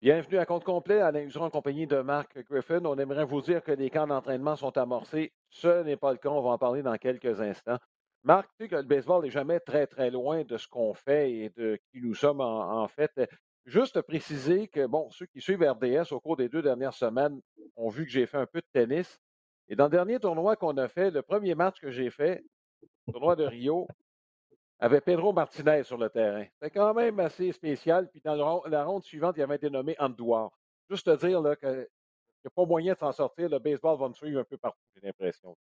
Bienvenue à compte complet à l'Industrie en compagnie de Marc Griffin. On aimerait vous dire que les camps d'entraînement sont amorcés. Ce n'est pas le cas. On va en parler dans quelques instants. Marc, tu sais que le baseball n'est jamais très, très loin de ce qu'on fait et de qui nous sommes en, fait. Juste préciser que, bon, ceux qui suivent RDS au cours des deux dernières semaines ont vu que j'ai fait un peu de tennis. Et dans le dernier tournoi qu'on a fait, le premier match que j'ai fait, le tournoi de Rio, avait Pedro Martinez sur le terrain. C'est quand même assez spécial. Puis dans la ronde suivante, il avait été nommé Andouard. Juste te dire qu'il n'y a pas moyen de s'en sortir. Le baseball va me suivre un peu partout, j'ai l'impression.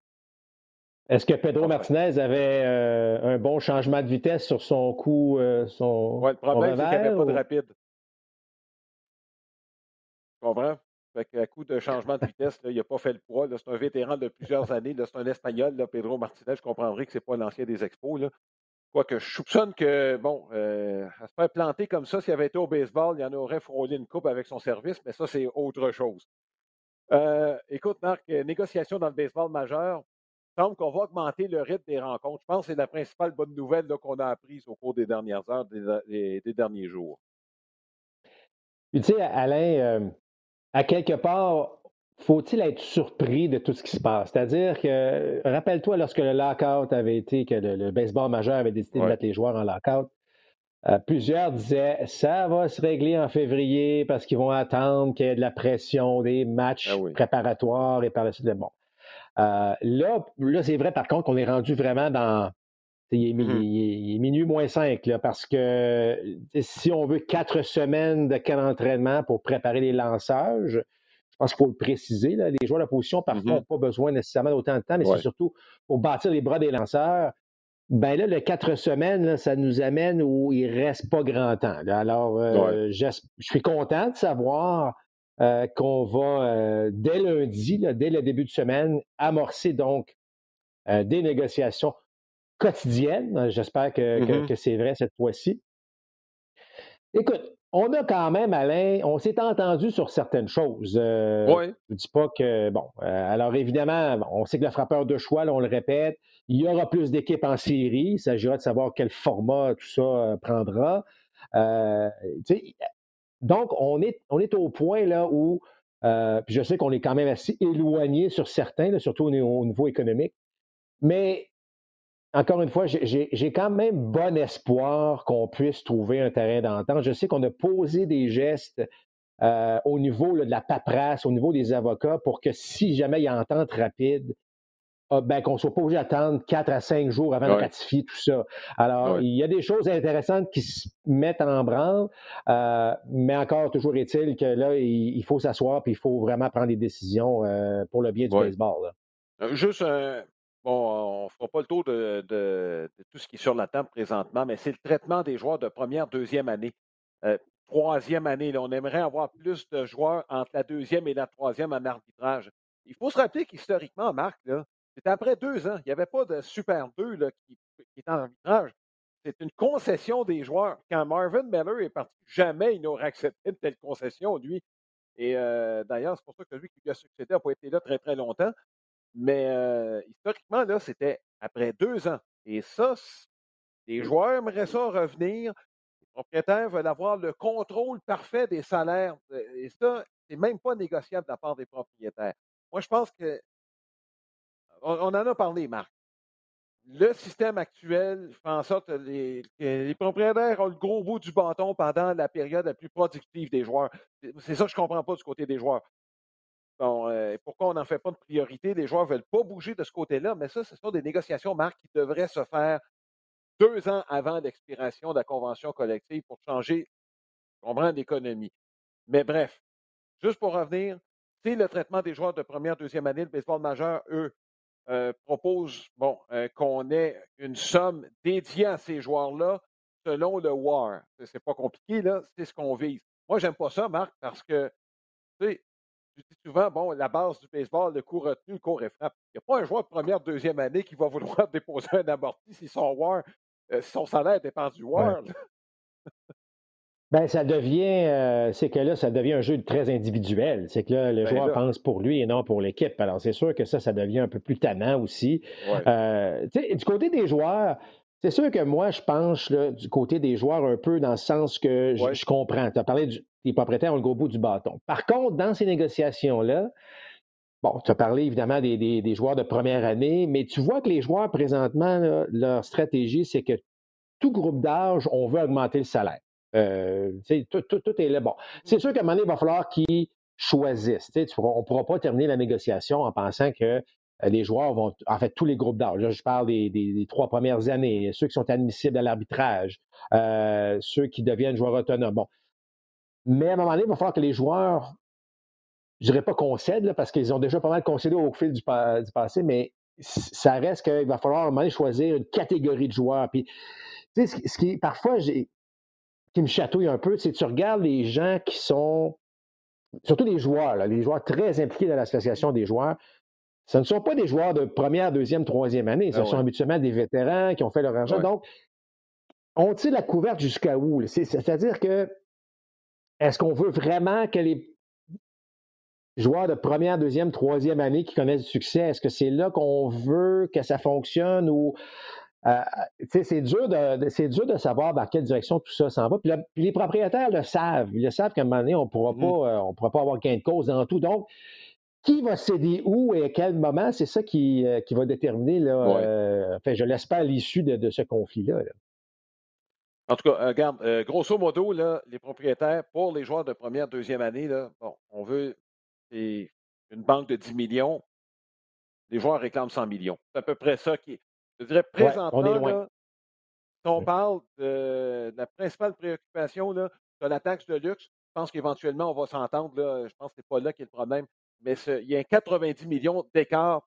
Est-ce que Pedro Martinez avait euh, un bon changement de vitesse sur son coup, euh, son. Oui, le problème, c'est qu'il n'y avait pas de rapide. Tu comprends? Fait qu'à coup de changement de vitesse, il n'a pas fait le poids. C'est un vétéran de plusieurs années. C'est un Espagnol, Pedro Martinez. Je comprendrais que ce n'est pas l'ancien des expos. Là. Quoique je soupçonne que, bon, euh, se faire planter comme ça, s'il avait été au baseball, il y en aurait frôlé une coupe avec son service, mais ça, c'est autre chose. Euh, écoute, Marc, euh, négociation dans le baseball majeur, semble qu'on va augmenter le rythme des rencontres. Je pense que c'est la principale bonne nouvelle qu'on a apprise au cours des dernières heures, des, derniers jours. tu sais, Alain, à quelque part, faut-il être surpris de tout ce qui se passe? C'est-à-dire que, rappelle-toi, lorsque le lockout avait été, que le, baseball majeur avait décidé de mettre les joueurs en lockout, euh, plusieurs disaient ça va se régler en février parce qu'ils vont attendre qu'il y ait de la pression, des matchs ah préparatoires et par la suite. Bon. Euh, là, là c'est vrai par contre qu'on est rendu vraiment dans. Il est, minuit moins cinq, là, parce que si on veut quatre semaines de camp d'entraînement pour préparer les lançages, je pense qu'il faut le préciser. Les joueurs de position, parfois, n'ont mm-hmm. pas besoin nécessairement d'autant de temps, mais c'est surtout pour bâtir les bras des lanceurs. Ben là, le quatre semaines, ça nous amène où il ne reste pas grand temps. Alors, euh, je suis content de savoir euh, qu'on va, euh, dès lundi, dès le début de semaine, amorcer donc des négociations quotidiennes. J'espère que, mm-hmm. que c'est vrai cette fois-ci. Écoute, on a quand même, Alain, on s'est entendu sur certaines choses. Euh, oui. Je ne dis pas que. Bon, euh, alors évidemment, on sait que le frappeur de choix, on le répète, il y aura plus d'équipes en série. Il s'agira de savoir quel format tout ça euh, prendra. donc, on est, on est au point là où. puis je sais qu'on est quand même assez éloigné sur certains, surtout au, niveau économique. Mais encore une fois, j'ai quand même bon espoir qu'on puisse trouver un terrain d'entente. Je sais qu'on a posé des gestes euh, au niveau de la paperasse, au niveau des avocats, pour que si jamais il y a entente rapide, ah, ben, qu'on ne soit pas obligé d'attendre quatre à cinq jours avant de ratifier tout ça. Alors, il y a des choses intéressantes qui se mettent en branle, euh, mais encore, toujours est-il que là, il, faut s'asseoir et il faut vraiment prendre des décisions euh, pour le bien du baseball. Juste Bon, on ne fera pas le tour de, tout ce qui est sur la table présentement, mais c'est le traitement des joueurs de première, deuxième année. Euh, troisième année, on aimerait avoir plus de joueurs entre la deuxième et la troisième en arbitrage. Il faut se rappeler qu'historiquement, Marc, c'était après deux ans. Il n'y avait pas de Super 2 qui, qui est en arbitrage. C'est une concession des joueurs. Quand Marvin Miller est parti, jamais il n'aurait accepté de telle concession, lui. Et euh, d'ailleurs, c'est pour ça que lui qui lui a succédé n'a pas été là très, très longtemps. Mais historiquement, là, c'était après deux ans. Et ça, les joueurs aimeraient ça revenir. Les propriétaires veulent avoir le contrôle parfait des salaires. Et ça, c'est même pas négociable de la part des propriétaires. Moi, je pense que. On, en a parlé, Marc. Le système actuel fait en sorte que les, les, propriétaires ont le gros bout du bâton pendant la période la plus productive des joueurs. C'est ça que je ne comprends pas du côté des joueurs. Bon, euh, pourquoi on n'en fait pas de priorité? Les joueurs ne veulent pas bouger de ce côté-là, mais ça, ce sont des négociations, Marc, qui devraient se faire deux ans avant l'expiration de la convention collective pour changer, comprendre l'économie. Mais bref, juste pour revenir, c'est le traitement des joueurs de première, deuxième année. Le baseball majeur, eux, euh, proposent bon, euh, qu'on ait une somme dédiée à ces joueurs-là selon le WAR. C'est pas compliqué, là, c'est ce qu'on vise. Moi, j'aime pas ça, Marc, parce que, tu sais, je dis souvent, bon, la base du baseball, le coup retenu, le cours et frappe. Il n'y a pas un joueur de première, deuxième année qui va vouloir déposer un amorti si son war, euh, son salaire dépend du war. Ben, ça devient, euh, c'est que là, ça devient un jeu très individuel. C'est que là, le ben joueur pense pour lui et non pour l'équipe. Alors, c'est sûr que ça, ça devient un peu plus tannant aussi. Euh, du côté des joueurs, c'est sûr que moi, je penche du côté des joueurs un peu dans le sens que je, comprends. Tu as parlé du, les propriétaires ont le gros bout du bâton. Par contre, dans ces négociations-là, bon, tu as parlé évidemment des, joueurs de première année, mais tu vois que les joueurs présentement, leur stratégie, c'est que tout groupe d'âge, on veut augmenter le salaire. Euh, tout, tout, est là. Bon, c'est sûr qu'à un moment donné, il va falloir qu'ils choisissent. on ne pourra pas terminer la négociation en pensant que euh, les joueurs vont, en fait, tous les groupes d'âge. je parle des, trois premières années, ceux qui sont admissibles à l'arbitrage, euh, ceux qui deviennent joueurs autonomes. Bon. Mais à un moment donné, il va falloir que les joueurs, je ne dirais pas concèdent, parce qu'ils ont déjà pas mal concédé au fil du, passé, mais ça reste qu'il va falloir à un moment donné choisir une catégorie de joueurs. Puis, ce, ce qui, parfois, qui me chatouille un peu, c'est que tu regardes les gens qui sont surtout les joueurs, les joueurs très impliqués dans l'association des joueurs, ce ne sont pas des joueurs de première, deuxième, troisième année. Ce ah sont habituellement des vétérans qui ont fait leur argent. Donc, on tire la couverte jusqu'à où? C'est-à-dire que est-ce qu'on veut vraiment que les joueurs de première, deuxième, troisième année qui connaissent du succès, est-ce que c'est là qu'on veut que ça fonctionne ou euh, c'est dur, de, c'est dur de savoir dans quelle direction tout ça s'en va. Puis, les propriétaires le savent. Ils le savent qu'à un moment donné, on pourra mmh pas, euh, on pourra pas avoir gain de cause dans tout. Donc, qui va céder où et à quel moment, c'est ça qui, euh, qui, va déterminer, là, enfin, je l'espère, l'issue de, ce conflit-là. En tout cas, regarde, grosso modo, là, les propriétaires, pour les joueurs de première, deuxième année, là, bon, on veut une banque de 10 millions. Les joueurs réclament 100 millions. C'est à peu près ça qui est. Je dirais présentement, si on parle de, la principale préoccupation, là, de la taxe de luxe, je pense qu'éventuellement, on va s'entendre. Je pense que ce n'est pas là qui est le problème. Mais il y a un 90 millions d'écart.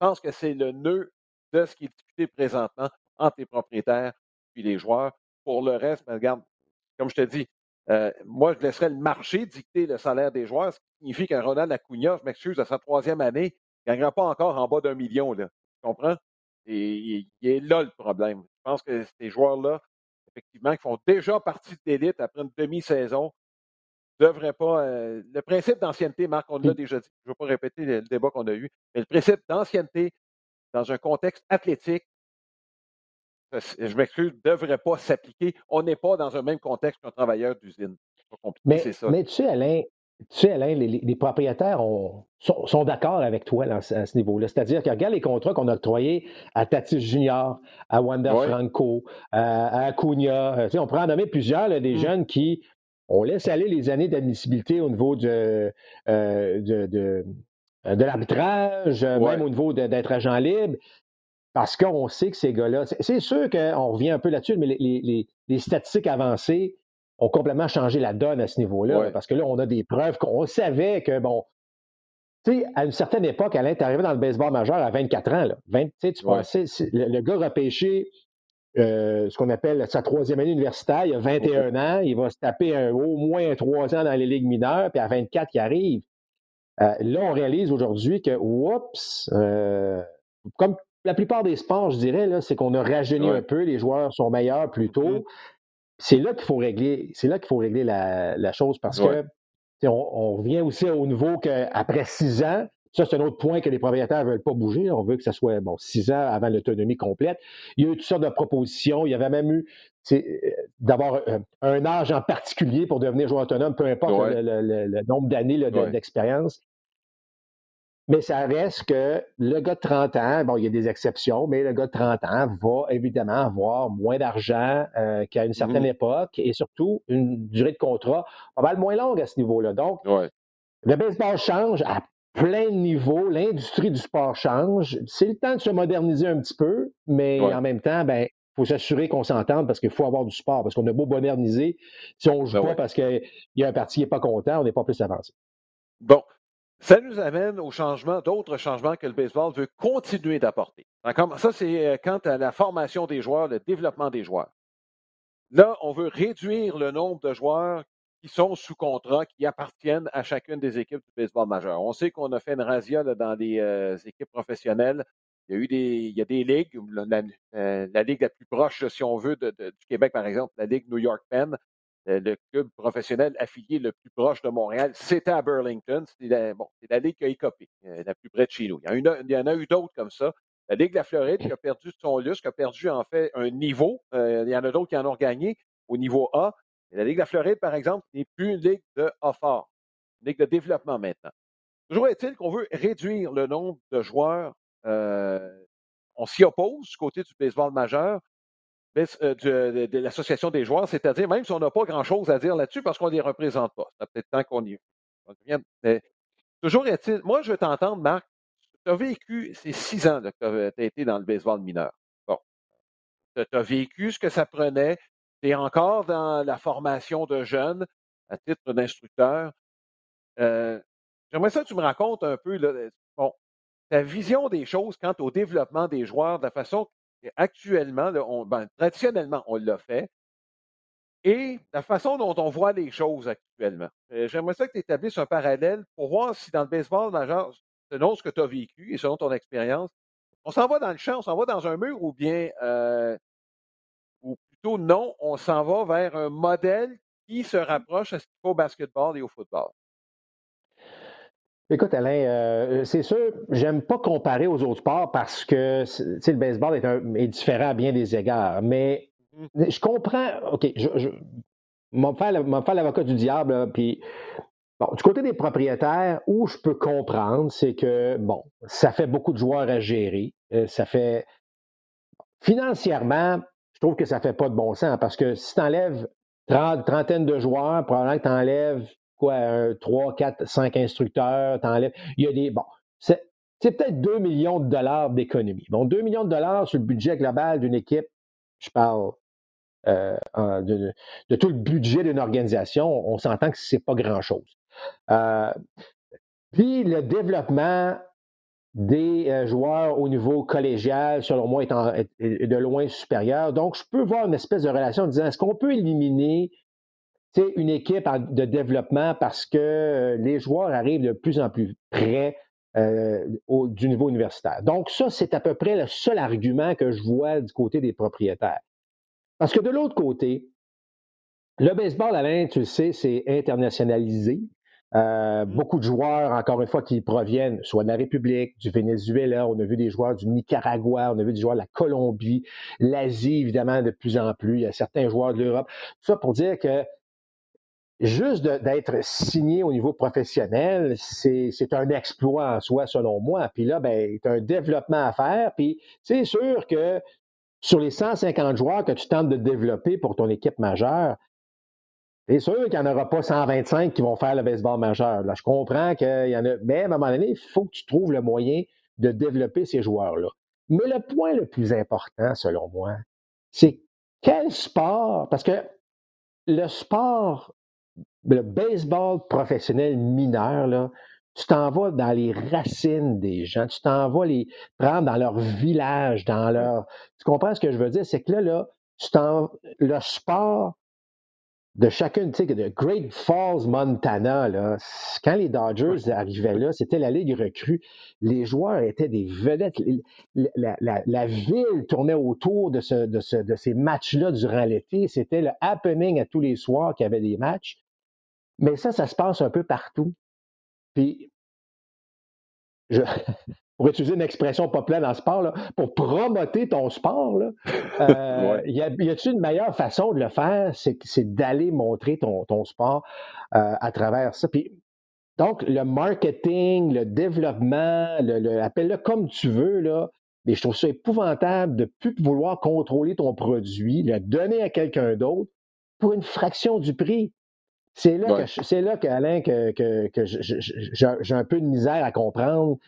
Je pense que c'est le nœud de ce qui est discuté présentement entre les propriétaires et les joueurs. Pour le reste, ben, regarde, comme je te dis, euh, moi, je laisserais le marché dicter le salaire des joueurs, ce qui signifie qu'un Ronald Acuna, je m'excuse, à sa troisième année, ne gagnera pas encore en bas d'un million. Là. Tu comprends? Et il est là le problème. Je pense que ces joueurs-là, effectivement, qui font déjà partie de l'élite après une demi-saison, ne devraient pas. Euh, le principe d'ancienneté, Marc, on l'a déjà dit, je ne vais pas répéter le, débat qu'on a eu, mais le principe d'ancienneté dans un contexte athlétique, je m'excuse, ne devrait pas s'appliquer. On n'est pas dans un même contexte qu'un travailleur d'usine. Mais, mais tu sais, Alain, tu sais, Alain, les, propriétaires sont, d'accord avec toi à ce niveau-là. C'est-à-dire que regarde les contrats qu'on a octroyés à Tatis Junior, à Wanda Franco, à, Acuna. Euh, on pourrait en nommer plusieurs, des mmh. jeunes qui, on laisse aller les années d'admissibilité au niveau de, euh, de, l'arbitrage, même au niveau d'être agent libre, parce qu'on sait que ces gars-là, c'est sûr qu'on revient un peu là-dessus, mais les statistiques avancées ont complètement changé la donne à ce niveau-là. Parce que là, on a des preuves qu'on savait que, bon, tu sais, à une certaine époque, Alain, tu arrivé dans le baseball majeur à 24 ans. Là. 20, tu pensais, le, le, gars repêché euh, ce qu'on appelle sa troisième année universitaire, il a 21 ans, il va se taper au moins trois ans dans les ligues mineures, puis à 24, il arrive. Euh, là, on réalise aujourd'hui que, oups, euh, comme la plupart des sports, je dirais, c'est qu'on a rajeuni un peu, les joueurs sont meilleurs plus tôt. Mm-hmm c'est là qu'il faut régler, c'est là qu'il faut régler la, chose parce que on, revient aussi au niveau qu'après six ans, ça, c'est un autre point que les propriétaires ne veulent pas bouger. On veut que ça soit bon, six ans avant l'autonomie complète. Il y a eu toutes sortes de propositions. Il y avait même eu euh, d'avoir un, âge en particulier pour devenir joueur autonome, peu importe le, nombre d'années d'expérience. Mais ça reste que le gars de 30 ans, bon, il y a des exceptions, mais le gars de 30 ans va évidemment avoir moins d'argent euh, qu'à une certaine mmh époque et surtout une durée de contrat pas mal moins longue à ce niveau-là. Donc, le baseball change à plein de niveaux, l'industrie du sport change. C'est le temps de se moderniser un petit peu, mais en même temps, ben, faut s'assurer qu'on s'entende parce qu'il faut avoir du sport, parce qu'on a beau moderniser, si on ne joue ben pas parce qu'il y a un parti qui n'est pas content, on n'est pas plus avancé. Bon, ça nous amène au changement, d'autres changements que le baseball veut continuer d'apporter. Ça, c'est euh, quant à la formation des joueurs, le développement des joueurs. Là, on veut réduire le nombre de joueurs qui sont sous contrat, qui appartiennent à chacune des équipes du baseball majeur. On sait qu'on a fait une razzia dans les euh, équipes professionnelles. Il y a eu des, il y a des ligues, euh, la, ligue la plus proche, si on veut, du Québec, par exemple, la Ligue New York Penn, euh, le club professionnel affilié le plus proche de Montréal, c'était à Burlington. C'est la, bon, la Ligue qui a écopé, euh, la plus près de chez nous. Il y en a, eu d'autres comme ça. La Ligue de la Floride qui a perdu son lustre, qui a perdu en fait un niveau. Euh, il y en a d'autres qui en ont gagné au niveau A. la Ligue de la Floride, par exemple, n'est plus une ligue de offort, une ligue de développement maintenant. Toujours est-il qu'on veut réduire le nombre de joueurs. Euh, on s'y oppose du côté du baseball majeur, euh, de, l'association des joueurs, c'est-à-dire même si on n'a pas grand-chose à dire là-dessus parce qu'on ne les représente pas. C'est peut-être temps qu'on y mais toujours est-il, moi je veux t'entendre, Marc, tu as vécu ces six ans que tu as, été dans le baseball mineur. Bon. Tu as vécu ce que ça prenait. Tu es encore dans la formation de jeunes à titre d'instructeur. Euh, j'aimerais ça que tu me racontes un peu bon, ta vision des choses quant au développement des joueurs, de la façon actuellement, ben, traditionnellement, on l'a fait, et la façon dont on voit les choses actuellement. Euh, j'aimerais ça que tu établisses un parallèle pour voir si dans le baseball majeur, selon ce que tu as vécu et selon ton expérience, on s'en va dans le champ, on s'en va dans un mur ou bien, euh, ou plutôt non, on s'en va vers un modèle qui se rapproche à ce qu'il faut au basketball et au football? Écoute, Alain, euh, c'est sûr, j'aime pas comparer aux autres sports parce que le baseball est, différent à bien des égards. Mais mmh. je comprends. OK, je, je m'en faire l'avocat du diable, puis bon, du côté des propriétaires, où je peux comprendre, c'est que bon, ça fait beaucoup de joueurs à gérer. Euh, ça fait financièrement, je trouve que ça fait pas de bon sens parce que si tu enlèves 30, trentaine de joueurs, probablement que tu enlèves quoi, 3, 4, 5 instructeurs, t'enlèves. Il y a des. Bon, c'est, peut-être 2 millions de dollars d'économie. Bon, 2 millions de dollars sur le budget global d'une équipe, je parle euh, de, tout le budget d'une organisation, on s'entend que c'est pas grand-chose. Euh, puis le développement des euh, joueurs au niveau collégial, selon moi, est, de loin supérieur. Donc, je peux voir une espèce de relation en disant, est-ce qu'on peut éliminer c'est une équipe de développement parce que euh, les joueurs arrivent de plus en plus près euh, du niveau universitaire. Donc, ça, c'est à peu près le seul argument que je vois du côté des propriétaires. Parce que de l'autre côté, le baseball, Alain, tu le sais, c'est internationalisé. Euh, mm-hmm. beaucoup de joueurs, encore une fois, qui proviennent soit de la République, du Venezuela, on a vu des joueurs du Nicaragua, on a vu des joueurs de la Colombie, l'Asie, évidemment, de plus en plus. Il y a certains joueurs de l'Europe. Tout ça pour dire que juste d'être signé au niveau professionnel, c'est un exploit en soi, selon moi. Puis là, ben, tu un développement à faire. Puis c'est sûr que sur les 150 joueurs que tu tentes de développer pour ton équipe majeure, c'est sûr qu'il n'y en aura pas 125 qui vont faire le baseball majeur. Là, je comprends qu'il y en a, mais à un moment donné, il faut que tu trouves le moyen de développer ces joueurs-là. Mais le point le plus important, selon moi, c'est quel sport, parce que le sport le baseball professionnel mineur, là, tu t'en vas dans les racines des gens, tu t'en vas les prendre dans leur village, dans leur. Tu comprends ce que je veux dire? C'est que là, là, tu t'en. Le sport de chacune, tu sais, de Great Falls, Montana, là, quand les Dodgers arrivaient là, c'était la Ligue recrue. Les joueurs étaient des vedettes. La, ville tournait autour de, ce, de, ce, de ces matchs-là durant l'été. C'était le happening à tous les soirs qu'il y avait des matchs. Mais ça, ça se passe un peu partout. Puis, je, pour utiliser une expression populaire dans le sport, là, pour promoter ton sport, là, euh, y a-t-il une meilleure façon de le faire? C'est, d'aller montrer ton, ton sport euh, à travers ça. Puis, donc, le marketing, le développement, le, appelle-le comme tu veux, là, mais je trouve ça épouvantable de ne plus vouloir contrôler ton produit, le donner à quelqu'un d'autre pour une fraction du prix. C'est là, que c'est là qu'Alain, que, que, que j'ai un peu de misère à comprendre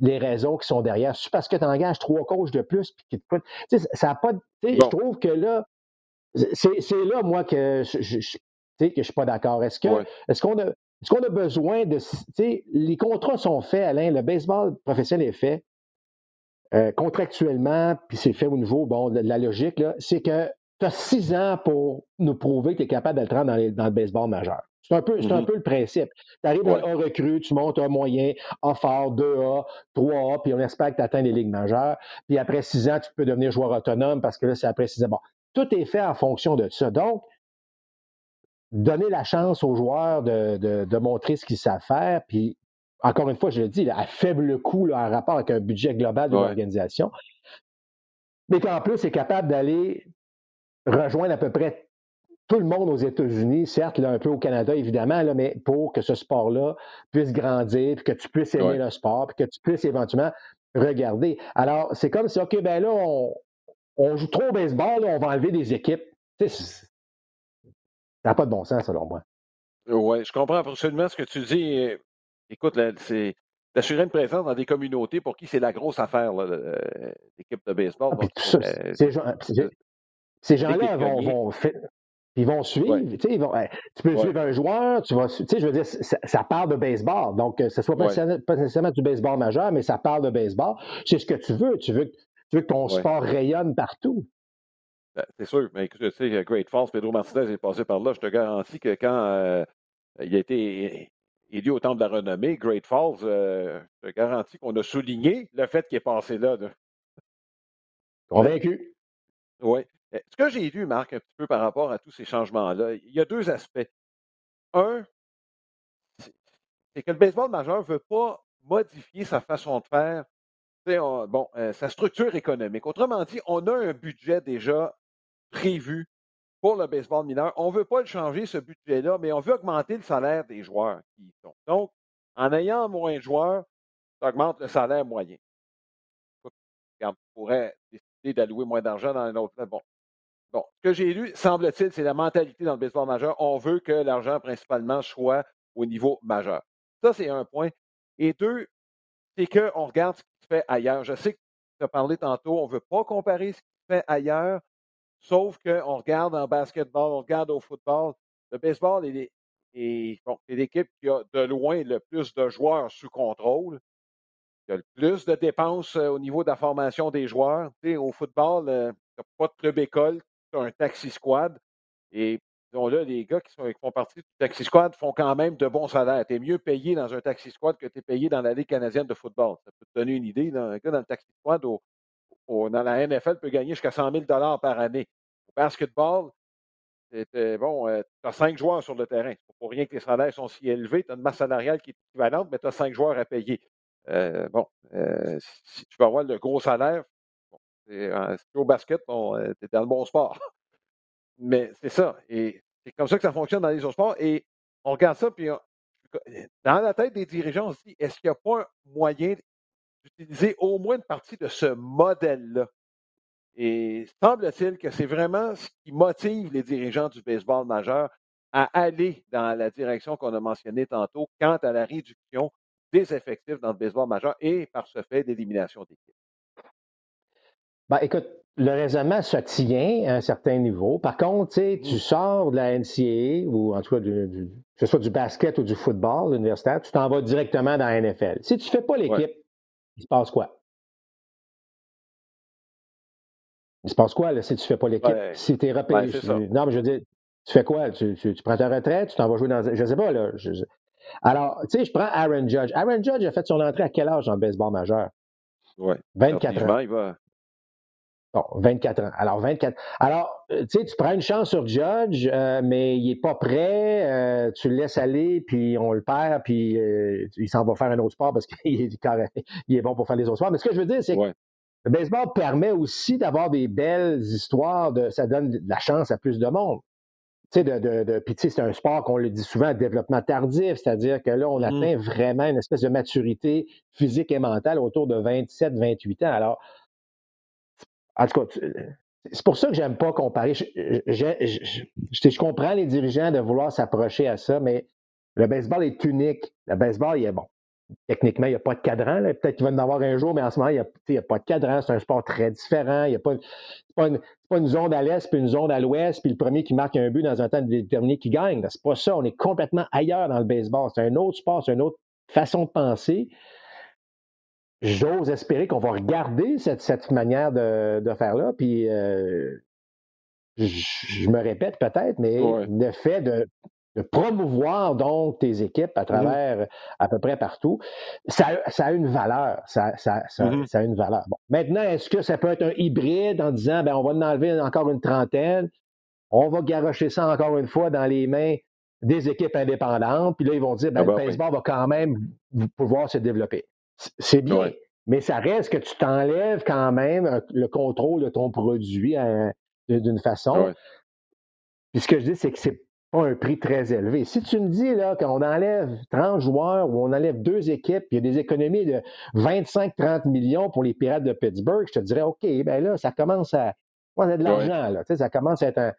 les raisons qui sont derrière. C'est parce que tu engages trois coachs de plus, puis qui te ça a pas. Je trouve que là, c'est là, moi, que je, je, que je suis pas d'accord. Est-ce que est-ce qu'on a est-ce qu'on a besoin de. Les contrats sont faits, Alain, le baseball professionnel est fait. Euh, contractuellement, puis c'est fait au niveau bon, de la logique, c'est que tu as six ans pour nous prouver que tu es capable d'être dans, dans le baseball majeur. C'est un, peu, un mm-hmm. peu le principe. Tu arrives à un recrue, tu montes un moyen, A fort, 2A, 3A, puis on espère que tu atteins les ligues majeures. Puis après six ans, tu peux devenir joueur autonome parce que là, c'est après six ans. Bon, tout est fait en fonction de ça. Donc, donner la chance aux joueurs de, de, montrer ce qu'ils savent faire, puis encore une fois, je le dis, à faible coût en rapport avec un budget global de l'organisation, mais qu'en plus, c'est capable d'aller rejoindre à peu près tout le monde aux États-Unis, certes, là, un peu au Canada, évidemment, là, mais pour que ce sport-là puisse grandir, puis que tu puisses aimer le sport, puis que tu puisses éventuellement regarder. Alors, c'est comme si, OK, ben là, on, joue trop au baseball, on va enlever des équipes. ça n'a pas de bon sens, selon moi. Oui, je comprends absolument ce que tu dis. Écoute, c'est d'assurer une présence dans des communautés pour qui c'est la grosse affaire, l'équipe de baseball. Ah, ces gens-là vont, ils vont suivre. Ils vont, tu peux suivre un joueur, tu vas, je veux dire, ça, parle de baseball. Donc, ce ne soit pas, nécessairement du baseball majeur, mais ça parle de baseball. C'est ce que tu veux. Tu veux, tu veux que ton sport rayonne partout. Ben, c'est sûr. Mais tu sais, Great Falls, Pedro Martinez est passé par là. Je te garantis que quand euh, il a été élu au temps de la renommée, Great Falls, euh, je te garantis qu'on a souligné le fait qu'il est passé là. Convaincu. Oui. Euh, ce que j'ai vu, Marc, un petit peu par rapport à tous ces changements-là, il y a deux aspects. Un, c'est que le baseball majeur ne veut pas modifier sa façon de faire, bon, euh, sa structure économique. Autrement dit, on a un budget déjà prévu pour le baseball mineur. On ne veut pas le changer, ce budget-là, mais on veut augmenter le salaire des joueurs qui y sont. Donc, en ayant moins de joueurs, ça augmente le salaire moyen. On pourrait décider d'allouer moins d'argent dans un autre. Bon, Bon, ce que j'ai lu, semble-t-il, c'est la mentalité dans le baseball majeur. On veut que l'argent principalement soit au niveau majeur. Ça, c'est un point. Et deux, c'est qu'on regarde ce qui se fait ailleurs. Je sais que tu as parlé tantôt, on ne veut pas comparer ce qui se fait ailleurs, sauf qu'on regarde en basketball, on regarde au football. Le baseball est, l'équipe qui a de loin le plus de joueurs sous contrôle. Il y a le plus de dépenses euh, au niveau de la formation des joueurs. au football, euh, tu n'as pas de club école, un taxi squad. Et là, les gars qui, font partie du taxi squad font quand même de bons salaires. Tu es mieux payé dans un taxi squad que tu es payé dans la Ligue canadienne de football. Ça peut te donner une idée. un gars dans le taxi squad dans la NFL peut gagner jusqu'à 100 000 par année. Au basketball, bon, euh, tu as cinq joueurs sur le terrain. C'est pour rien que les salaires sont si élevés. Tu as une masse salariale qui est équivalente, mais tu as cinq joueurs à payer. Euh, bon, euh, si tu veux avoir le gros salaire, euh, au basket, bon, tu dans le bon sport. Mais c'est ça. Et c'est comme ça que ça fonctionne dans les autres sports. Et on regarde ça, puis dans la tête des dirigeants, on se dit est-ce qu'il n'y a pas un moyen d'utiliser au moins une partie de ce modèle-là? Et semble-t-il que c'est vraiment ce qui motive les dirigeants du baseball majeur à aller dans la direction qu'on a mentionnée tantôt quant à la réduction des effectifs dans le baseball majeur et par ce fait d'élimination d'équipes. Ben, écoute, le raisonnement se tient à un certain niveau. Par contre, tu mmh. sors de la NCAA ou en tout cas que ce soit du basket ou du football universitaire, tu t'en vas directement dans la NFL. Si tu ne fais pas l'équipe, il se passe quoi? Il se passe quoi là, si tu ne fais pas l'équipe? Si tu es repéré. non, mais je veux dire, tu fais quoi? Tu, prends ta retraite, tu t'en vas jouer dans. Je ne sais pas, là. alors, tu sais, je prends Aaron Judge. Aaron Judge a fait son entrée à quel âge dans le baseball majeur? Oui. 24 ans. Il va, Bon, 24 ans. Alors, 24. Alors, euh, tu sais, tu prends une chance sur Judge, euh, mais il n'est pas prêt. Euh, tu le laisses aller, puis on le perd, puis il s'en va faire un autre sport parce qu'il est, il est bon pour faire les autres sports. Mais ce que je veux dire, c'est que le baseball permet aussi d'avoir des belles histoires. De, ça donne de la chance à plus de monde. Tu sais, de, de, de puis tu sais, c'est un sport qu'on le dit souvent, développement tardif, c'est-à-dire que là, on mmh. atteint vraiment une espèce de maturité physique et mentale autour de 27, 28 ans. Alors, en tout cas, c'est pour ça que j'aime pas comparer. Je, comprends les dirigeants de vouloir s'approcher à ça, mais le baseball est unique. Le baseball, il est bon. Techniquement, il n'y a pas de cadran. Peut-être qu'il va en avoir un jour, mais en ce moment, il n'y a, pas de cadran. C'est un sport très différent. Il n'y a pas, pas, une, pas une zone à l'est puis une zone à l'ouest, puis le premier qui marque un but dans un temps déterminé qui gagne. C'est pas ça. On est complètement ailleurs dans le baseball. C'est un autre sport, c'est une autre façon de penser j'ose espérer qu'on va regarder cette, cette manière de, de faire-là. Puis, euh, je, me répète peut-être, mais le fait de, de, promouvoir donc tes équipes à mmh travers à peu près partout, ça, ça, a une valeur. Ça, ça, ça, mmh ça a une valeur. Bon. Maintenant, est-ce que ça peut être un hybride en disant, ben, on va en enlever encore une trentaine, on va garocher ça encore une fois dans les mains des équipes indépendantes, puis là, ils vont dire, ben, ah le ben baseball va quand même pouvoir se développer. C'est bien. Mais ça reste que tu t'enlèves quand même le contrôle de ton produit d'une façon. Puis ce que je dis, c'est que c'est pas un prix très élevé. Si tu me dis là qu'on enlève 30 joueurs ou on enlève deux équipes, il y a des économies de 25-30 millions pour les Pirates de Pittsburgh, je te dirais OK, ben là, ça commence à. Moi, c'est de l'argent, là. Tu sais, ça commence à être un.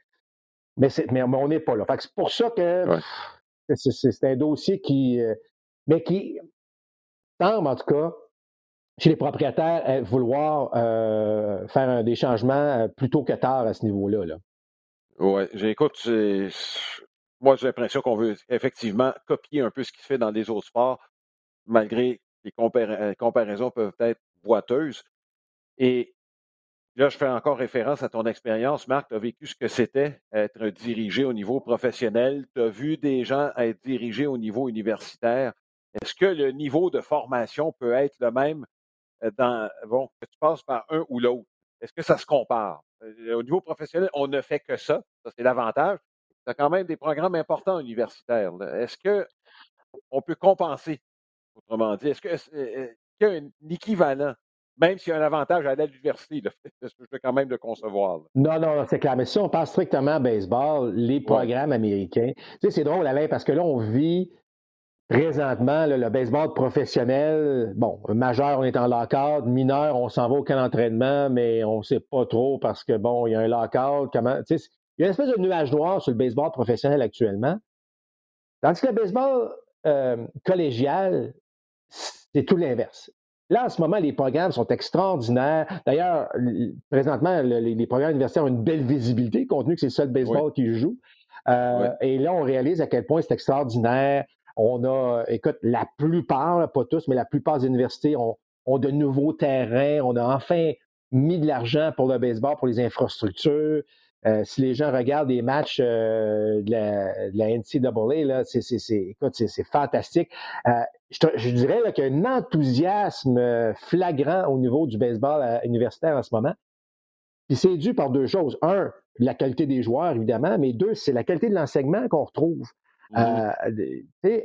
Mais, mais, on n'est pas là. Fait c'est pour ça que c'est un dossier qui. Euh, mais qui semble, en tout cas, chez les propriétaires, vouloir euh, faire des changements euh, plus tôt que tard à ce niveau-là. Là. Oui, j'écoute, moi j'ai l'impression qu'on veut effectivement copier un peu ce qui se fait dans les autres sports, malgré les euh, comparaisons peuvent être boiteuses. Et là, je fais encore référence à ton expérience. Marc, tu as vécu ce que c'était être dirigé au niveau professionnel. Tu as vu des gens être dirigés au niveau universitaire. Est-ce que le niveau de formation peut être le même dans, bon, que tu passes par un ou l'autre? Est-ce que ça se compare? Au niveau professionnel, on ne fait que ça. Ça, c'est l'avantage. Tu as quand même des programmes importants universitaires. Est-ce qu'on peut compenser, autrement dit? Est-ce qu'il y a un équivalent, même s'il y a un avantage à l'université? Est-ce que je peux quand même le concevoir? Non, non, c'est clair. Mais si on passe strictement baseball, les programmes américains, tu sais, c'est drôle, Alain, parce que là, on vit Présentement, le baseball professionnel, bon, majeur, on est en lockout, mineur, on s'en va au camp d'entraînement, mais on ne sait pas trop parce que, bon, il y a un lockout. Comment, il y a une espèce de nuage noir sur le baseball professionnel actuellement. Tandis que le baseball euh, collégial, c'est tout l'inverse. Là, en ce moment, les programmes sont extraordinaires. D'ailleurs, présentement, les, programmes universitaires ont une belle visibilité, compte tenu que c'est le seul baseball qui joue. Euh, et là, on réalise à quel point c'est extraordinaire. On a, écoute, la plupart, pas tous, mais la plupart des universités ont, de nouveaux terrains. On a enfin mis de l'argent pour le baseball, pour les infrastructures. Euh, si les gens regardent des matchs euh, de, la, de, la, NCAA, c'est, fantastique. Euh, je, dirais qu'il y a un enthousiasme flagrant au niveau du baseball universitaire en ce moment. Puis c'est dû par deux choses. Un, la qualité des joueurs, évidemment, mais deux, c'est la qualité de l'enseignement qu'on retrouve. Euh,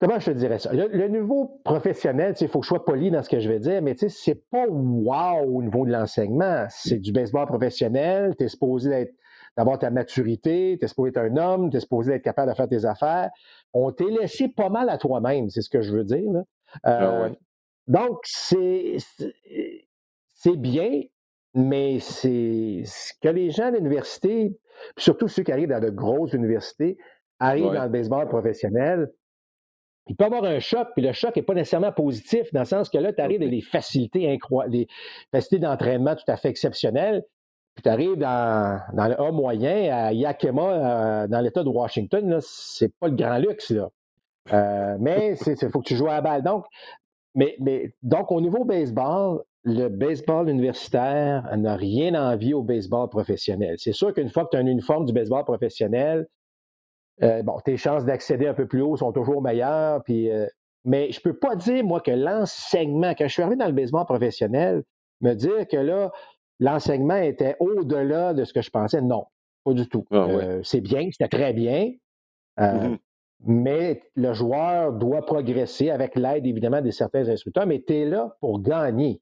comment je te dirais ça? Le, niveau professionnel, il faut que je sois poli dans ce que je vais dire, mais c'est pas wow au niveau de l'enseignement. C'est du baseball professionnel, tu es supposé d'avoir ta maturité, tu es supposé être un homme, tu es supposé être capable de faire tes affaires. On t'est laissé pas mal à toi-même, c'est ce que je veux dire. Ah euh, donc, c'est bien, mais c'est ce que les gens à l'université, surtout ceux qui arrivent dans de grosses universités, arrivent dans le baseball professionnel, il peut avoir un choc, puis le choc n'est pas nécessairement positif, dans le sens que là, tu arrives avec des facilités incroyables, des facilités d'entraînement tout à fait exceptionnelles, puis tu arrives dans, le A moyen à Yakima, euh, dans l'État de Washington, c'est pas le grand luxe, là. Euh, mais il faut que tu joues à la balle. Donc, mais, mais, donc, au niveau baseball, le baseball universitaire n'a rien à envier au baseball professionnel. C'est sûr qu'une fois que tu as un uniforme du baseball professionnel, euh, bon, tes chances d'accéder un peu plus haut sont toujours meilleures. Puis, euh, mais je peux pas dire, moi, que l'enseignement, quand je suis arrivé dans le baseball professionnel, me dire que là, l'enseignement était au-delà de ce que je pensais. Non, pas du tout. Ah euh, c'est bien, c'était très bien. Mm-hmm. Mais le joueur doit progresser avec l'aide, évidemment, de certains instructeurs, mais tu es là pour gagner.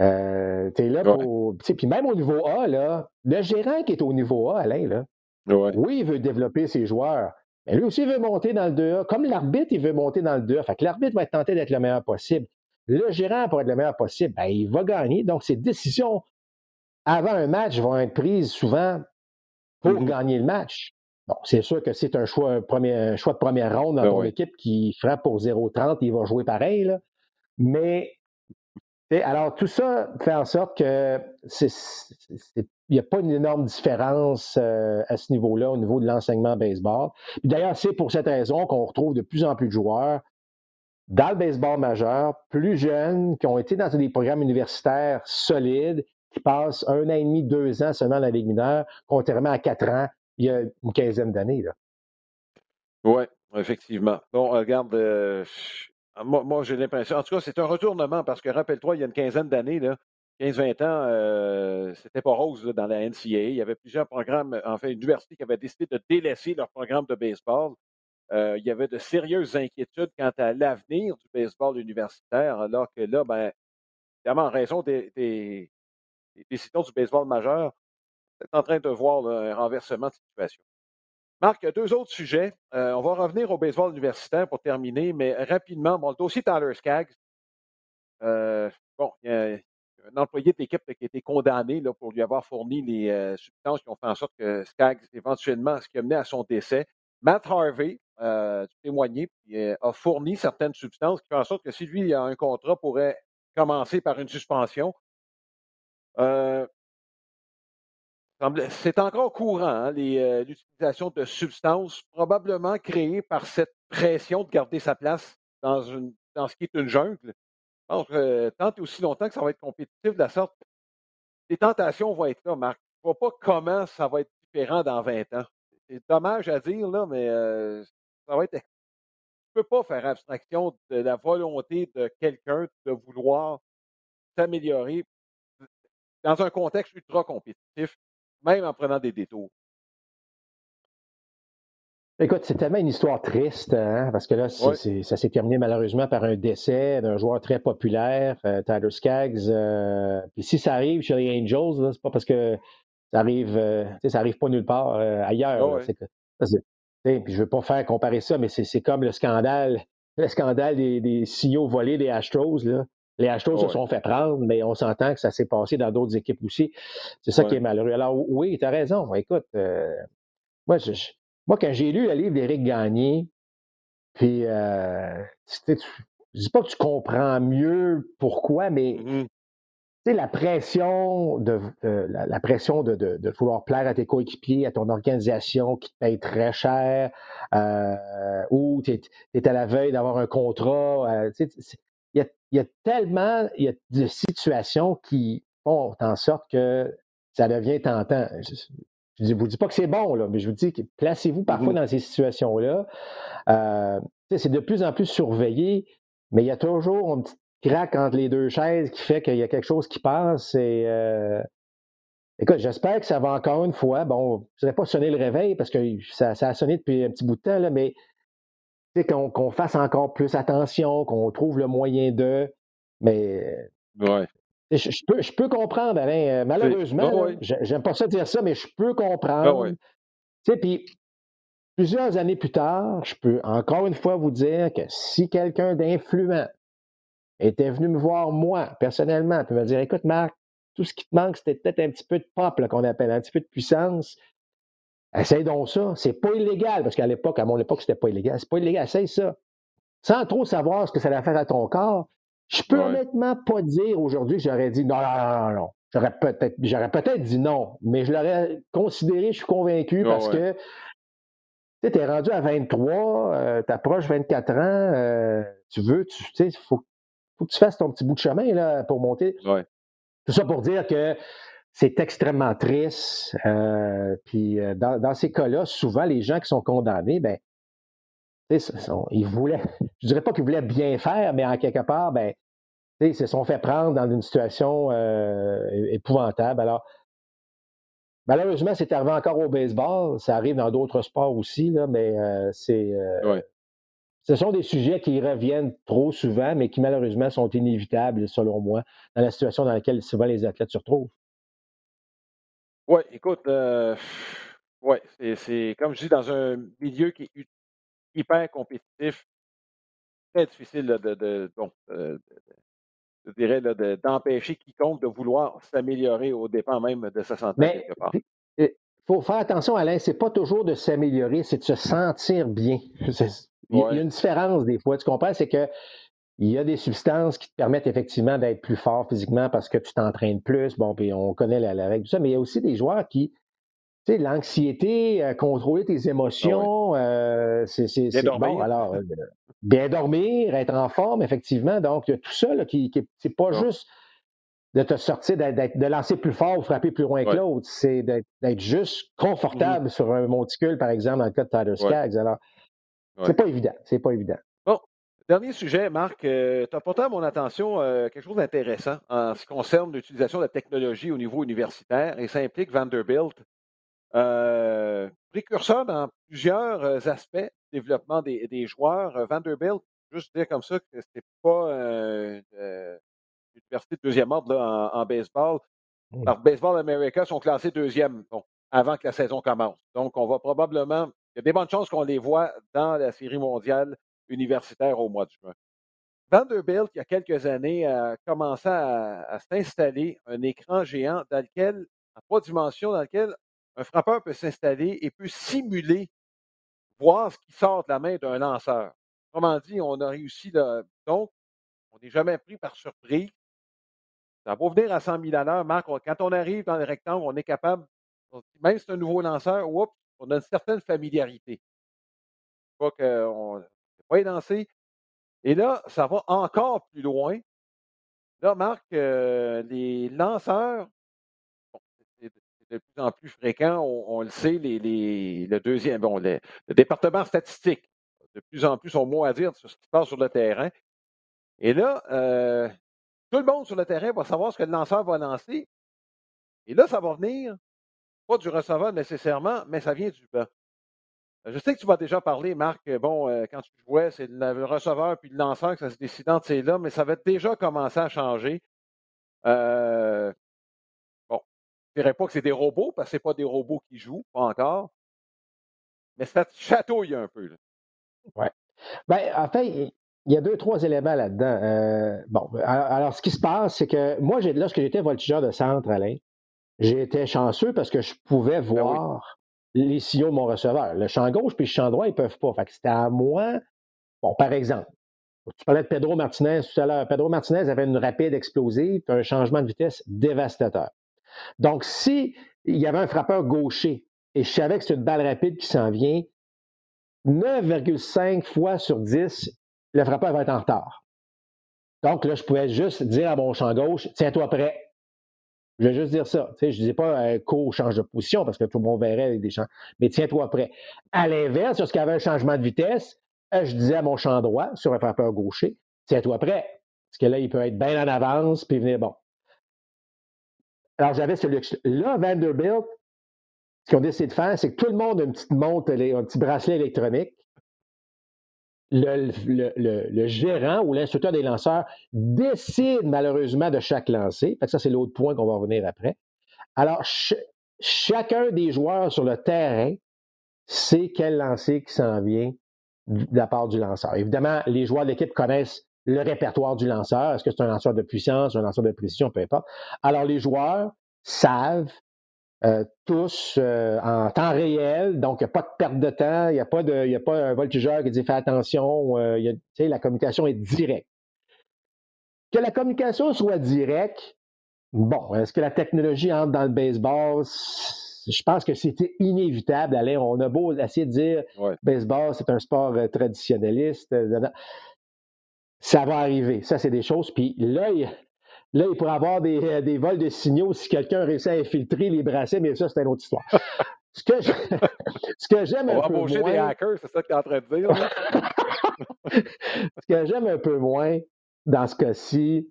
Euh, tu es là pour. Puis même au niveau A, là, le gérant qui est au niveau A, Alain, là, oui, il veut développer ses joueurs. Mais lui aussi, il veut monter dans le 2A. Comme l'arbitre, il veut monter dans le 2A. Fait que l'arbitre va être tenté d'être le meilleur possible. Le gérant, pour être le meilleur possible, ben, il va gagner. Donc, ses décisions avant un match vont être prises souvent pour mm-hmm. gagner le match. Bon, c'est sûr que c'est un choix, un premier, choix de première ronde dans ben ton équipe qui frappe pour 0-30, il va jouer pareil. Là. Mais alors, tout ça fait en sorte que il n'y a pas une énorme différence euh, à ce niveau-là, au niveau de l'enseignement baseball. D'ailleurs, c'est pour cette raison qu'on retrouve de plus en plus de joueurs dans le baseball majeur, plus jeunes, qui ont été dans des programmes universitaires solides, qui passent un an et demi, deux ans seulement dans la Ligue mineure, contrairement à quatre ans il y a une quinzaine d'années. Oui, effectivement. Bon, regarde, euh, ah, moi, j'ai l'impression. En tout cas, c'est un retournement parce que rappelle-toi, il y a une quinzaine d'années, 15-20 ans, euh, c'était pas rose dans la NCAA. Il y avait plusieurs programmes, en fait, universités qui avaient décidé de délaisser leur programme de baseball. Euh, il y avait de sérieuses inquiétudes quant à l'avenir du baseball universitaire, alors que là, ben, évidemment, en raison des, des, décisions du baseball majeur, peut-être en train de voir un renversement de situation. Marc, deux autres sujets. Euh, on va revenir au baseball universitaire pour terminer, mais rapidement, bon, le dossier Tyler Skaggs. Euh, bon, il y a un employé de l'équipe qui a été condamné là, pour lui avoir fourni les euh, substances qui ont fait en sorte que Skaggs, éventuellement, ce qui a mené à son décès. Matt Harvey, euh, témoigné, a fourni certaines substances qui font en sorte que si lui a un contrat, pourrait commencer par une suspension. Euh, c'est encore courant, hein, euh, l'utilisation de substances probablement créées par cette pression de garder sa place dans, ce qui est une jungle. Donc, tant et aussi longtemps que ça va être compétitif de la sorte, les tentations vont être là, Marc. Je ne vois pas comment ça va être différent dans 20 ans. C'est dommage à dire, là, mais euh, ça va être. Tu ne peux pas faire abstraction de la volonté de quelqu'un de vouloir s'améliorer dans un contexte ultra compétitif même en prenant des détours. Écoute, c'est tellement une histoire triste, hein, parce que là, ça s'est terminé malheureusement par un décès d'un joueur très populaire, euh, Tyler Skaggs. Euh, puis si ça arrive chez les Angels, c'est pas parce que ça arrive, euh, ça arrive pas nulle part ailleurs. Ah puis je veux pas faire comparer ça, mais c'est comme le scandale, le scandale des, des, signaux volés des Astros. Là. Les Astros se sont fait prendre, mais on s'entend que ça s'est passé dans d'autres équipes aussi. C'est ça qui est malheureux. Alors, oui, tu as raison. Écoute, euh, moi, moi, quand j'ai lu le livre d'Éric Gagné, puis, euh, je dis pas que tu comprends mieux pourquoi, mais tu sais, la pression de, la, pression de, de, vouloir plaire à tes coéquipiers, à ton organisation qui te paye très cher, euh, ou tu es, à la veille d'avoir un contrat. Euh, il y a tellement il y a de situations qui font en sorte que ça devient tentant. Je ne vous dis pas que c'est bon, là, mais je vous dis que placez-vous parfois mmh dans ces situations-là. Euh, c'est de plus en plus surveillé, mais il y a toujours un petit crack entre les deux chaises qui fait qu'il y a quelque chose qui passe. Et, euh, écoute, j'espère que ça va encore une fois. Bon, je ne pas sonner le réveil parce que ça, ça, a sonné depuis un petit bout de temps, là, mais qu'on fasse encore plus attention, qu'on trouve le moyen de. Mais je, peux, je peux comprendre, Alain. Euh, malheureusement, j'aime pas ça dire ça, mais je peux comprendre. Puis plusieurs années plus tard, je peux encore une fois vous dire que si quelqu'un d'influent était venu me voir, moi, personnellement, puis me dire Écoute, Marc, tout ce qui te manque, c'était peut-être un petit peu de pop qu'on appelle, un petit peu de puissance. Essaye donc ça. C'est pas illégal, parce qu'à l'époque, à mon époque, c'était pas illégal. C'est pas illégal. Essaye ça. Sans trop savoir ce que ça va faire à ton corps, je peux honnêtement pas dire aujourd'hui que j'aurais dit non, non, non, non. J'aurais peut-être, j'aurais peut-être dit non, mais je l'aurais considéré, je suis convaincu, parce que tu es rendu à 23, euh, tu approches 24 ans, euh, tu veux, tu sais, il faut, faut, que tu fasses ton petit bout de chemin là, pour monter. Tout ça pour dire que c'est extrêmement triste. Euh, puis dans, ces cas-là, souvent, les gens qui sont condamnés, ben, ils voulaient, je dirais pas qu'ils voulaient bien faire, mais en quelque part, ben, ils se sont fait prendre dans une situation euh, épouvantable. Alors, malheureusement, c'est arrivé encore au baseball. Ça arrive dans d'autres sports aussi, là, mais euh, c'est. Euh, ce sont des sujets qui reviennent trop souvent, mais qui malheureusement sont inévitables, selon moi, dans la situation dans laquelle souvent les athlètes se retrouvent. Oui, écoute, oui, c'est comme je dis, dans un milieu qui est hyper compétitif, très difficile de, je dirais, d'empêcher quiconque de vouloir s'améliorer au dépens même de sa santé Mais, Il faut faire attention, Alain, c'est pas toujours de s'améliorer, c'est de se sentir bien. Il y a une différence des fois, tu comprends? C'est que il y a des substances qui te permettent effectivement d'être plus fort physiquement parce que tu t'entraînes plus. Bon, puis on connaît la, règle de ça, mais il y a aussi des joueurs qui, tu sais, l'anxiété, euh, contrôler tes ah émotions, euh, c'est bon. Alors, euh, bien dormir, être en forme, effectivement. Donc, il y a tout ça là, qui, qui c'est pas juste de te sortir, de lancer plus fort ou frapper plus loin que l'autre. C'est d'être juste confortable mm-hmm. sur un monticule, par exemple, dans le cas de Tyler Skaggs. Alors, c'est pas évident. C'est pas évident. Dernier sujet, Marc, euh, tu as porté à mon attention euh, quelque chose d'intéressant en ce qui concerne l'utilisation de la technologie au niveau universitaire et ça implique Vanderbilt. Euh, précurseur dans plusieurs aspects du développement des, joueurs. Euh, Vanderbilt, juste dire comme ça que c'est pas une université de deuxième ordre en, baseball. par Baseball America sont classés deuxième avant que la saison commence. Donc, on va probablement. Il y a des bonnes chances qu'on les voit dans la série mondiale universitaire au mois de juin. Vanderbilt, il y a quelques années, a commencé à, s'installer un écran géant dans lequel, à trois dimensions, dans lequel un frappeur peut s'installer et peut simuler, voir ce qui sort de la main d'un lanceur. Autrement dit, on a réussi. Donc, on n'est jamais pris par surprise. Ça va venir à 100 000 à l'heure. Marc, quand on arrive dans le rectangle, on est capable, même si c'est un nouveau lanceur, on a une certaine familiarité. Pas qu'on pas y lancer. Et là, ça va encore plus loin. Là, Marc, euh, les lanceurs, c'est de plus en plus fréquent, on, le sait, les, le deuxième, bon, le, département statistique, de plus en plus ont mot à dire sur ce qui se passe sur le terrain. Et là, euh, tout le monde sur le terrain va savoir ce que le lanceur va lancer. Et là, ça va venir, pas du receveur nécessairement, mais ça vient du banc. Je sais que tu vas déjà parler, Marc. Bon, euh, quand tu jouais, c'est le receveur puis le lanceur que ça se décide entre ces là, mais ça va déjà commencer à changer. Euh, bon, je ne dirais pas que c'est des robots, parce que ce n'est pas des robots qui jouent, pas encore. Mais ça chatouille un peu. Oui. Ben, en fait, il y a deux, trois éléments là-dedans. Euh, bon, alors, ce qui se passe, c'est que moi, lorsque j'étais voltigeur de centre, Alain, j'étais chanceux parce que je pouvais ben voir les signaux de mon receveur. Le champ gauche puis le champ droit, ils ne peuvent pas. Fait c'était à moi. Bon, par exemple, tu parlais de Pedro Martinez tout à l'heure. Pedro Martinez avait une rapide explosive un changement de vitesse dévastateur. Donc, si y avait un frappeur gaucher et je savais que c'est une balle rapide qui s'en vient, 9,5 fois sur 10, le frappeur va être en retard. Donc là, je pouvais juste dire à mon champ gauche, tiens-toi prêt. Je vais juste dire ça. je ne disais pas euh, cours, change de position parce que tout le monde verrait avec des champs. Mais tiens-toi prêt. À l'inverse, lorsqu'il y avait un changement de vitesse, euh, je disais à mon champ droit, sur un frappeur gaucher, tiens-toi prêt. Parce que là, il peut être bien en avance, puis venir bon. Alors, j'avais ce luxe. Là, Vanderbilt, ce qu'ils ont décidé de faire, c'est que tout le monde a une petite montre, un petit bracelet électronique le, gérant ou l'instructeur des lanceurs décide malheureusement de chaque lancer. ça, c'est l'autre point qu'on va revenir après. Alors, chacun des joueurs sur le terrain sait quel lancer qui s'en vient de la part du lanceur. Évidemment, les joueurs de l'équipe connaissent le répertoire du lanceur. Est-ce que c'est un lanceur de puissance, un lanceur de précision, peu importe. Alors, les joueurs savent euh, tous euh, en temps réel, donc il n'y a pas de perte de temps, il n'y a, pas de, a pas un voltigeur qui dit fais attention, euh, la communication est directe. Que la communication soit directe, bon, est-ce que la technologie entre dans le baseball? Je pense que c'était inévitable. Allez, on a beau essayer de dire baseball, c'est un sport traditionnaliste. Ça va arriver. Ça, c'est des choses. Puis là, Là, il pourrait avoir des, euh, des vols de signaux si quelqu'un réussit à infiltrer les bracelets, mais ça, c'est une autre histoire. Ce que, j'aime un peu moins... des hackers, c'est ça que tu es en train de dire. ce que j'aime un peu moins dans ce cas-ci,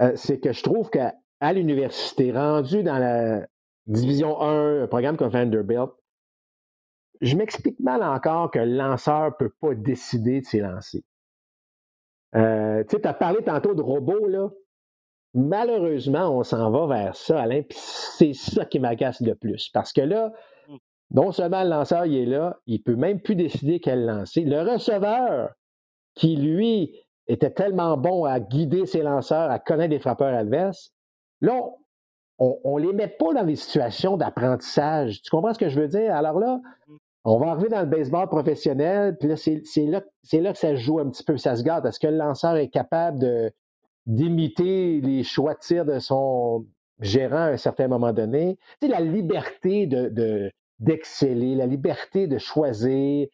euh, c'est que je trouve qu'à l'université, rendu dans la division 1, un programme comme Vanderbilt, je m'explique mal encore que le lanceur ne peut pas décider de ses lancers. Euh, tu sais, tu as parlé tantôt de robots, là malheureusement, on s'en va vers ça, Alain, puis c'est ça qui m'agace le plus. Parce que là, mmh. non seulement le lanceur, il est là, il ne peut même plus décider quel lancer. Le receveur, qui lui était tellement bon à guider ses lanceurs, à connaître les frappeurs adverses, là, on ne les met pas dans des situations d'apprentissage. Tu comprends ce que je veux dire? Alors là, mmh. on va arriver dans le baseball professionnel, puis là, c'est là, là que ça joue un petit peu, ça se garde. Est-ce que le lanceur est capable de, d'imiter les choix de tir de son gérant à un certain moment donné. C'est la liberté de, d'exceller, la liberté de choisir.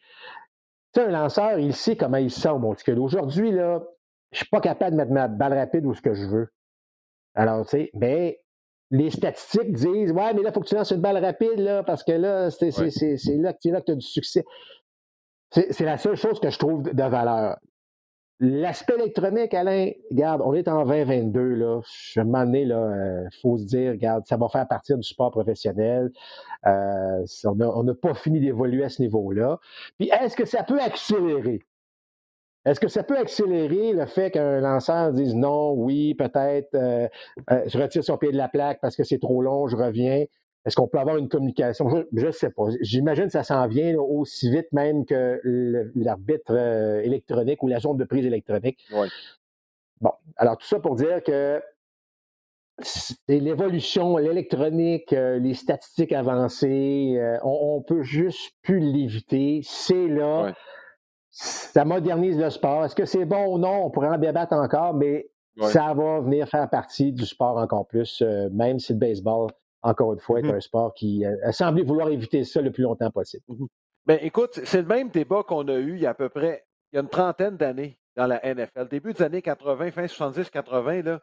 Tu sais, un lanceur, il sait comment il sent au monticule. Aujourd'hui, là, je suis pas capable de mettre ma balle rapide où ce que je veux. Alors, tu sais, mais les statistiques disent Ouais, mais là, il faut que tu lances une balle rapide, là, parce que là, c'est, là, que tu as du succès. C'est, la seule chose que je trouve de valeur. L'aspect électronique, Alain, regarde, on est en 2022, là. Je m'amener, là, euh, faut se dire, regarde, ça va faire partie du sport professionnel. Euh, on n'a pas fini d'évoluer à ce niveau-là. Puis, est-ce que ça peut accélérer? Est-ce que ça peut accélérer le fait qu'un lanceur dise non, oui, peut-être, euh, euh, je retire son pied de la plaque parce que c'est trop long, je reviens? Est-ce qu'on peut avoir une communication? Je ne sais pas. J'imagine que ça s'en vient aussi vite même que l'arbitre euh, électronique ou la zone de prise électronique. Bon, alors tout ça pour dire que l'évolution, l'électronique, les statistiques avancées, on, on peut juste plus l'éviter. C'est là ça modernise le sport. Est-ce que c'est bon ou non? On pourrait en débattre encore, mais ça va venir faire partie du sport encore plus, euh, même si le baseball, encore une fois, est mm-hmm. un sport qui euh, a semblé vouloir éviter ça le plus longtemps possible. Mm-hmm. Ben, écoute, c'est le même débat qu'on a eu il y a à peu près il y a une trentaine d'années dans la NFL. Début des années 80, fin 70-80,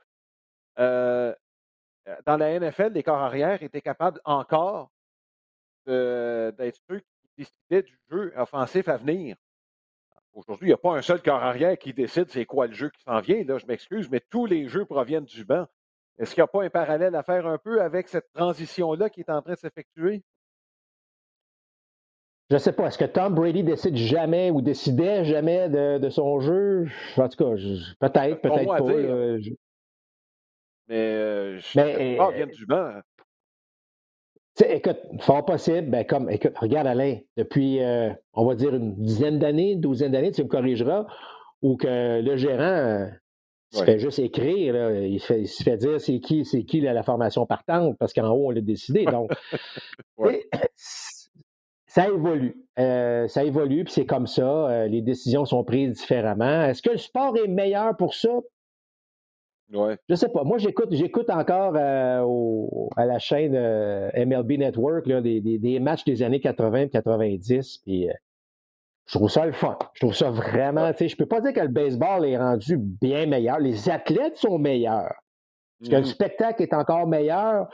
euh, dans la NFL, les corps arrière étaient capables encore d'être ceux qui décidaient du jeu offensif à venir. Aujourd'hui, il n'y a pas un seul corps arrière qui décide c'est quoi le jeu qui s'en vient. Là, je m'excuse, mais tous les jeux proviennent du banc. Est-ce qu'il n'y a pas un parallèle à faire un peu avec cette transition-là qui est en train de s'effectuer? Je ne sais pas. Est-ce que Tom Brady décide jamais ou décidait jamais de, son jeu? En tout cas, peut-être, peut-être pas. Mais, euh, mais euh, viennent du banc. T'sais, écoute, fort possible, ben comme, écoute, regarde Alain, depuis, euh, on va dire, une dizaine d'années, une douzaine d'années, tu me corrigeras, ou que le gérant euh, se fait juste écrire, là, il, fait, se fait dire c'est qui, c'est qui la formation partante, parce qu'en haut, on l'a décidé. Donc, ça évolue. Euh, ça évolue, puis c'est comme ça. les décisions sont prises différemment. Est-ce que le sport est meilleur pour ça? Ouais. Je sais pas. Moi, j'écoute, j'écoute encore euh, à la chaîne euh, MLB Network des, matchs des années 80 et 90. Puis euh, je trouve ça le fun. Je trouve ça vraiment. Je ne peux pas dire que le baseball est rendu bien meilleur. Les athlètes sont meilleurs. Parce que le mm-hmm. spectacle est encore meilleur.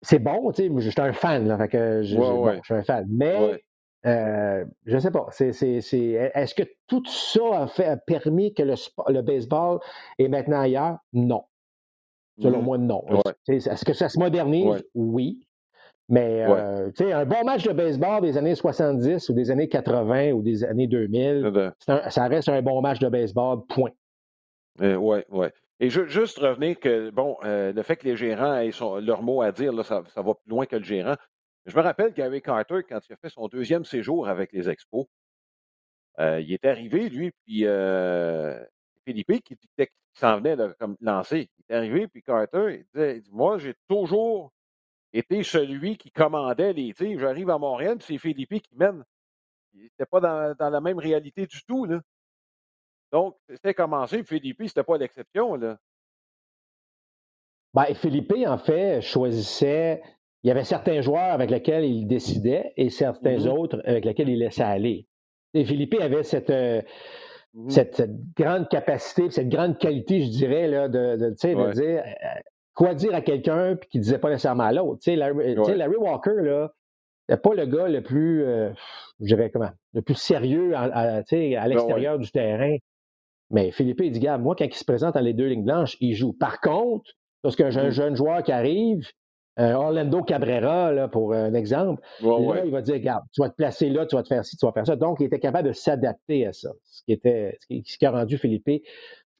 C'est bon, tu sais. Je suis un fan, là, je, je, suis un fan. Mais euh, je ne sais pas. est-ce que tout ça a, fait, permis que le, le baseball est maintenant ailleurs? Non. Selon mmh. moi, non. Est-ce que ça se modernise? Oui. Mais euh, un bon match de baseball des années 70 ou des années 80 ou des années 2000, ça reste un bon match de baseball, point. oui, euh, oui. Et juste revenir que, bon, le fait que les gérants aient leur mot à dire, là, ça, ça, va plus loin que le gérant. Je me rappelle Gary Carter, quand il a fait son deuxième séjour avec les Expos, euh, il est arrivé, lui, puis euh, Philippe, qui, s'en venait comme lancer, il est arrivé, puis Carter, il disait, moi, j'ai toujours été celui qui commandait les tirs. J'arrive à Montréal, puis c'est Philippe qui mène. Il n'était pas dans, la même réalité du tout, là. Donc, c'était commencé, Philippe, c'était pas l'exception, là. Ben, Philippe, en fait, choisissait il y avait certains joueurs avec lesquels il décidait et certains mm-hmm. autres avec lesquels il laissait aller. Et Philippe avait cette, euh, mm-hmm. cette, grande capacité, cette grande qualité, je dirais, là, de, de, de dire quoi dire à quelqu'un puis qui ne disait pas nécessairement à l'autre. Larry, Larry, Walker, là, n'est pas le gars le plus, euh, je dirais comment, le plus sérieux à, à, à ben l'extérieur du terrain. Mais Philippe, il dit, gars, moi, quand il se présente dans les deux lignes blanches, il joue. Par contre, lorsqu'un mm-hmm. jeune joueur qui arrive, euh, Orlando Cabrera, là, pour un exemple, là, il va dire, regarde, tu vas te placer là, tu vas te faire ci, tu vas faire ça. Donc, il était capable de s'adapter à ça, ce qui, était, ce qui, a rendu Philippe, je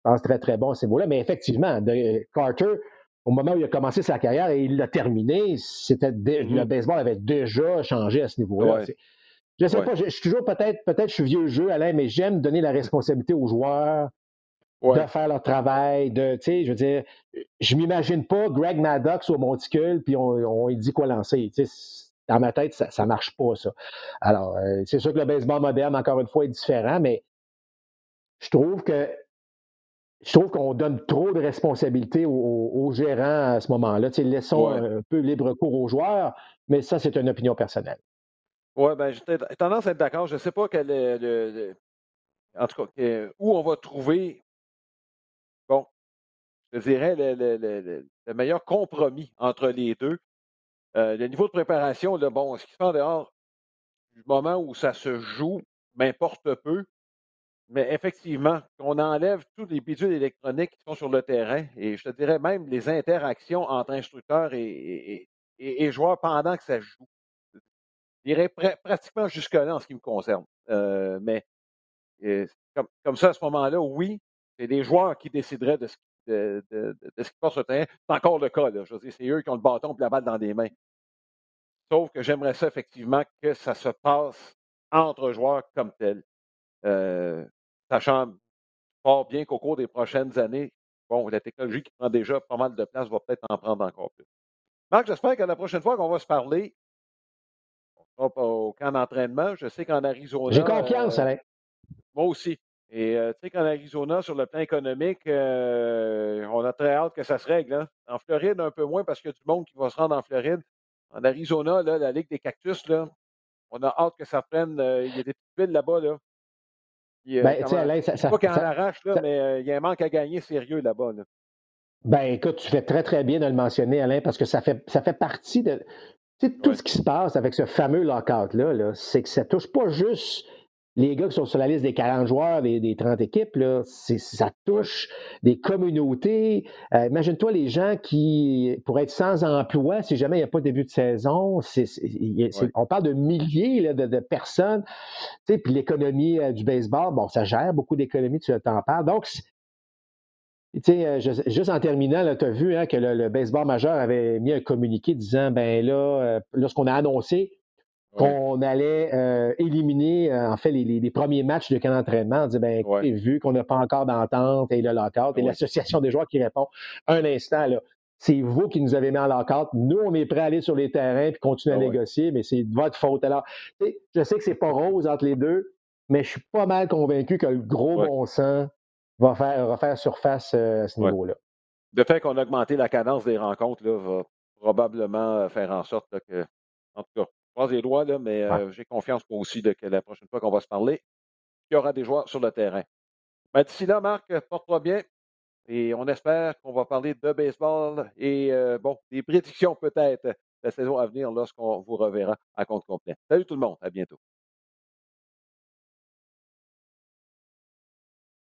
pense, très, très bon à ces mots-là. Mais effectivement, de, Carter, au moment où il a commencé sa carrière et il l'a terminé, c'était mm-hmm. le baseball avait déjà changé à ce niveau-là. Je ne sais pas, je, suis toujours peut-être, peut-être je suis vieux jeu, Alain, mais j'aime donner la responsabilité aux joueurs de faire leur travail, de, tu sais, je veux dire, je m'imagine pas Greg Maddox au monticule, puis on, on dit quoi lancer. Tu sais, dans ma tête, ça, ça marche pas, ça. Alors, euh, c'est sûr que le baseball moderne, encore une fois, est différent, mais je trouve que je trouve qu'on donne trop de responsabilités aux, gérants à ce moment-là. Laissons un peu libre cours aux joueurs, mais ça, c'est une opinion personnelle. Oui, ben, j'ai tendance à être d'accord. Je ne sais pas quel est le, en tout cas, où on va trouver je dirais, le, meilleur compromis entre les deux. Euh, le niveau de préparation, le bon, ce qui se fait en dehors du moment où ça se joue m'importe peu. Mais effectivement, on enlève tous les bidules électroniques qui sont sur le terrain et je te dirais même les interactions entre instructeurs et, joueurs pendant que ça joue. Je dirais pratiquement jusque-là en ce qui me concerne. Euh, mais euh, comme, ça, à ce moment-là, oui, c'est les joueurs qui décideraient de ce, de, ce qui passe sur le terrain. C'est encore le cas. Là. Je c'est eux qui ont le bâton et la balle dans les mains. Sauf que j'aimerais ça effectivement que ça se passe entre joueurs comme tel. Euh, sachant fort bien qu'au cours des prochaines années, bon, la technologie qui prend déjà pas mal de place va peut-être en prendre encore plus. Marc, j'espère que la prochaine fois qu'on va se parler, on sera au camp d'entraînement. Je sais qu'en Arizona. J'ai confiance, euh, Alain. Moi aussi. Et euh, tu sais qu'en Arizona, sur le plan économique, euh, on a très hâte que ça se règle. Hein. En Floride, un peu moins parce qu'il y a du monde qui va se rendre en Floride. En Arizona, là, la Ligue des cactus, là, on a hâte que ça prenne. il y a des petites villes là-bas. Là. Ben, Alain, ça, pas qu'on arrache, là, mais il y a un manque à gagner sérieux là-bas. Là. Ben, écoute, tu fais très, très bien de le mentionner, Alain, parce que ça fait, ça fait partie de. Tu sais, tout ce qui se passe avec ce fameux lockout-là, -là, c'est que ça touche pas juste les gars qui sont sur la liste des 40 joueurs, des, 30 équipes, là, ça touche des communautés. Euh, imagine-toi les gens qui pourraient être sans emploi si jamais il n'y a pas de début de saison. On parle de milliers de, personnes. Puis l'économie euh, du baseball, bon, ça gère beaucoup d'économies, tu t'en parles. Donc, euh, juste en terminant, tu as vu hein, que le, baseball majeur avait mis un communiqué disant ben là, lorsqu'on a annoncé qu'on allait euh, éliminer, euh, en fait, les, premiers matchs de camp d'entraînement. On dit, ben, écoutez, vu qu'on n'a pas encore d'entente et le lockout, et l'association des joueurs qui répond, un instant, là, c'est vous qui nous avez mis en lockout. Nous, on est prêt à aller sur les terrains et continuer à négocier, mais c'est votre faute. Alors, je sais que c'est pas rose entre les deux, mais je suis pas mal convaincu que le gros bon sens va faire, refaire surface euh, à ce niveau-là. Le fait qu'on a augmenté la cadence des rencontres là, va probablement faire en sorte que, en tout cas, croise les doigts, là, mais euh, j'ai confiance moi aussi que la prochaine fois qu'on va se parler, il y aura des joueurs sur le terrain. Ben, d'ici là, Marc, porte-toi bien. Et on espère qu'on va parler de baseball et euh, bon, des prédictions peut-être de la saison à venir lorsqu'on vous reverra à compte complet. Salut tout le monde, à bientôt.